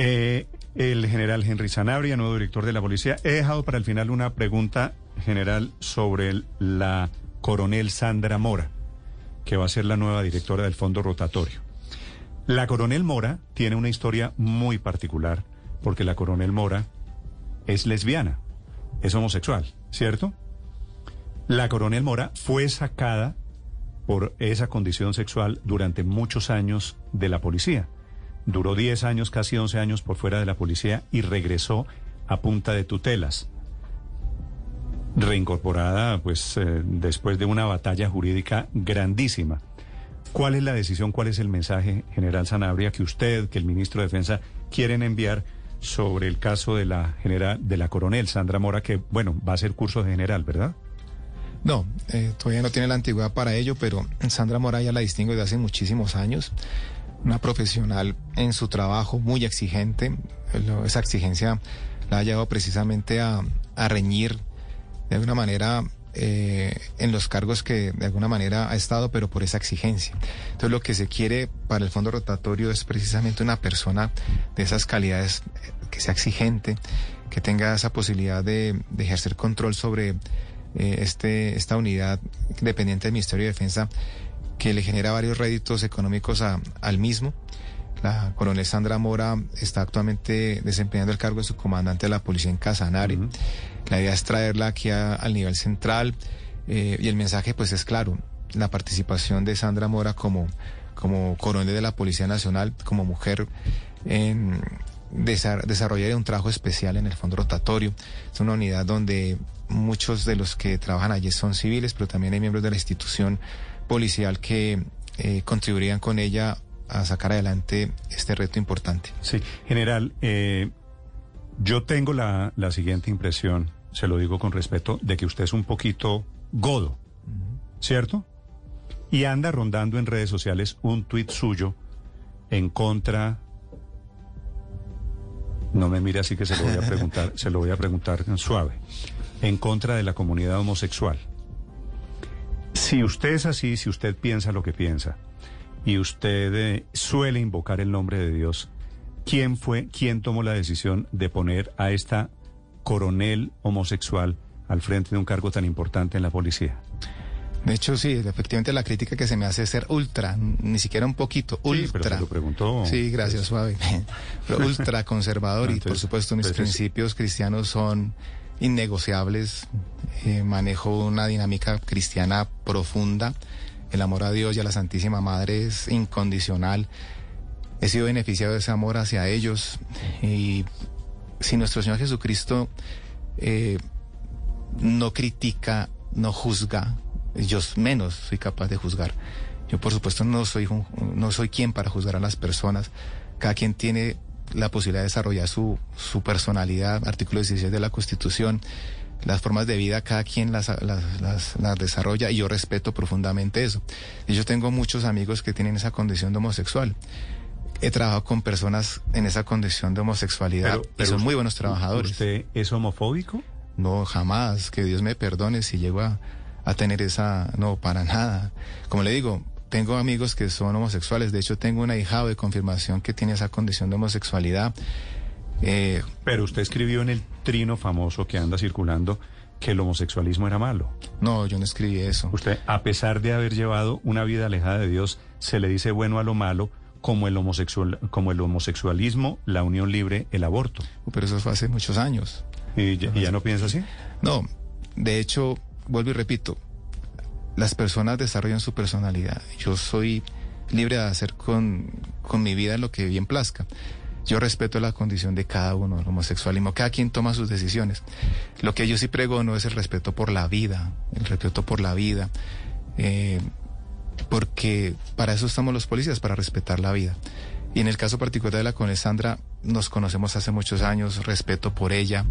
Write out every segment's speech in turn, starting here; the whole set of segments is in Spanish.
Eh, el general Henry Sanabria, nuevo director de la policía. He dejado para el final una pregunta general sobre la coronel Sandra Mora, que va a ser la nueva directora del Fondo Rotatorio. La coronel Mora tiene una historia muy particular, porque la coronel Mora es lesbiana, es homosexual, ¿cierto? La coronel Mora fue sacada por esa condición sexual durante muchos años de la policía. Duró 10 años, casi 11 años por fuera de la policía y regresó a punta de tutelas. Reincorporada, pues, eh, después de una batalla jurídica grandísima. ¿Cuál es la decisión, cuál es el mensaje, general Sanabria, que usted, que el ministro de Defensa quieren enviar sobre el caso de la general, de la coronel Sandra Mora, que, bueno, va a ser curso de general, ¿verdad? No, eh, todavía no tiene la antigüedad para ello, pero Sandra Mora ya la distingo desde hace muchísimos años. Una profesional en su trabajo, muy exigente. Esa exigencia la ha llevado precisamente a, reñir de alguna manera eh, en los cargos que de alguna manera ha estado, pero por esa exigencia. Entonces lo que se quiere para el fondo rotatorio es precisamente una persona de esas calidades eh, que sea exigente, que tenga esa posibilidad de, de ejercer control sobre eh, este, esta unidad dependiente del Ministerio de Defensa que le genera varios réditos económicos al mismo. La coronel Sandra Mora está actualmente desempeñando el cargo de su comandante de la policía en Casanare. La idea es traerla aquí al nivel central eh, y el mensaje pues es claro, la participación de Sandra Mora como, como coronel de la Policía Nacional, como mujer en desarrollar un trabajo especial en el fondo rotatorio. Es una unidad donde muchos de los que trabajan allí son civiles, pero también hay miembros de la institución policial que eh, contribuirían con ella a sacar adelante este reto importante. Sí, general, eh, yo tengo la, la, siguiente impresión, se lo digo con respeto, de que usted es un poquito godo, ¿cierto? Y anda rondando en redes sociales un tuit suyo en contra no me mire así que se lo voy a preguntar, se lo voy a preguntar suave. En contra de la comunidad homosexual. Si usted es así, si usted piensa lo que piensa y usted eh, suele invocar el nombre de Dios, ¿quién fue, quién tomó la decisión de poner a esta coronel homosexual al frente de un cargo tan importante en la policía? De hecho, sí, efectivamente la crítica que se me hace es ser ultra, ni siquiera un poquito, ultra. Sí, pero lo preguntó. Sí, gracias, suave. ultra conservador y por supuesto mis principios cristianos son innegociables. Eh, manejo una dinámica cristiana profunda. El amor a Dios y a la Santísima Madre es incondicional. He sido beneficiado de ese amor hacia ellos y si nuestro Señor Jesucristo eh, no critica, no juzga, yo menos soy capaz de juzgar. Yo por supuesto no soy, no soy quien para juzgar a las personas. Cada quien tiene la posibilidad de desarrollar su, su personalidad, artículo 16 de la Constitución, las formas de vida, cada quien las, las, las, desarrolla y yo respeto profundamente eso. Y yo tengo muchos amigos que tienen esa condición de homosexual. He trabajado con personas en esa condición de homosexualidad y son muy buenos trabajadores. ¿Usted es homofóbico? No, jamás. Que Dios me perdone si llego a, a tener esa, no, para nada. Como le digo, tengo amigos que son homosexuales, de hecho tengo una hija de confirmación que tiene esa condición de homosexualidad. Eh, Pero usted escribió en el trino famoso que anda circulando que el homosexualismo era malo. No, yo no escribí eso. Usted, a pesar de haber llevado una vida alejada de Dios, se le dice bueno a lo malo como el homosexual, como el homosexualismo, la unión libre, el aborto. Pero eso fue hace muchos años. ¿Y ya, ¿y ya no piensa así? No, de hecho, vuelvo y repito, las personas desarrollan su personalidad. Yo soy libre de hacer con, mi vida lo que bien plazca. Yo respeto la condición de cada uno, el homosexualismo, cada quien toma sus decisiones. Lo que yo sí pregono es el respeto por la vida, el respeto por la vida, eh, porque para eso estamos los policías, para respetar la vida. Y en el caso particular de la con nos conocemos hace muchos años, respeto por ella,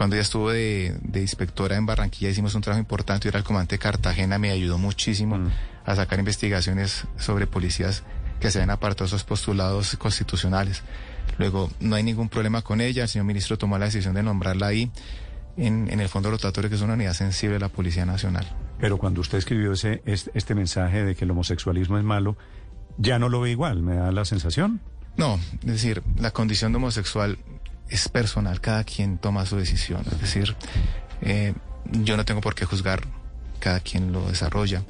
cuando ella estuvo de, inspectora en Barranquilla hicimos un trabajo importante. y era el comandante de Cartagena, me ayudó muchísimo mm. a sacar investigaciones sobre policías que se habían apartado esos postulados constitucionales. Luego, no hay ningún problema con ella. El señor ministro tomó la decisión de nombrarla ahí en, el fondo rotatorio, que es una unidad sensible de la Policía Nacional. Pero cuando usted escribió ese, este, mensaje de que el homosexualismo es malo, ya no lo ve igual, me da la sensación. No, es decir, la condición de homosexual es personal, cada quien toma su decisión. Es decir, eh, yo no tengo por qué juzgar, cada quien lo desarrolla.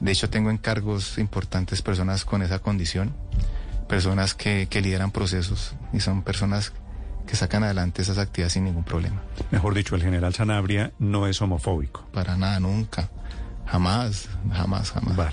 De hecho, tengo encargos importantes personas con esa condición, personas que, que lideran procesos y son personas que sacan adelante esas actividades sin ningún problema. Mejor dicho, el general Sanabria no es homofóbico. Para nada, nunca. Jamás, jamás, jamás. Vale.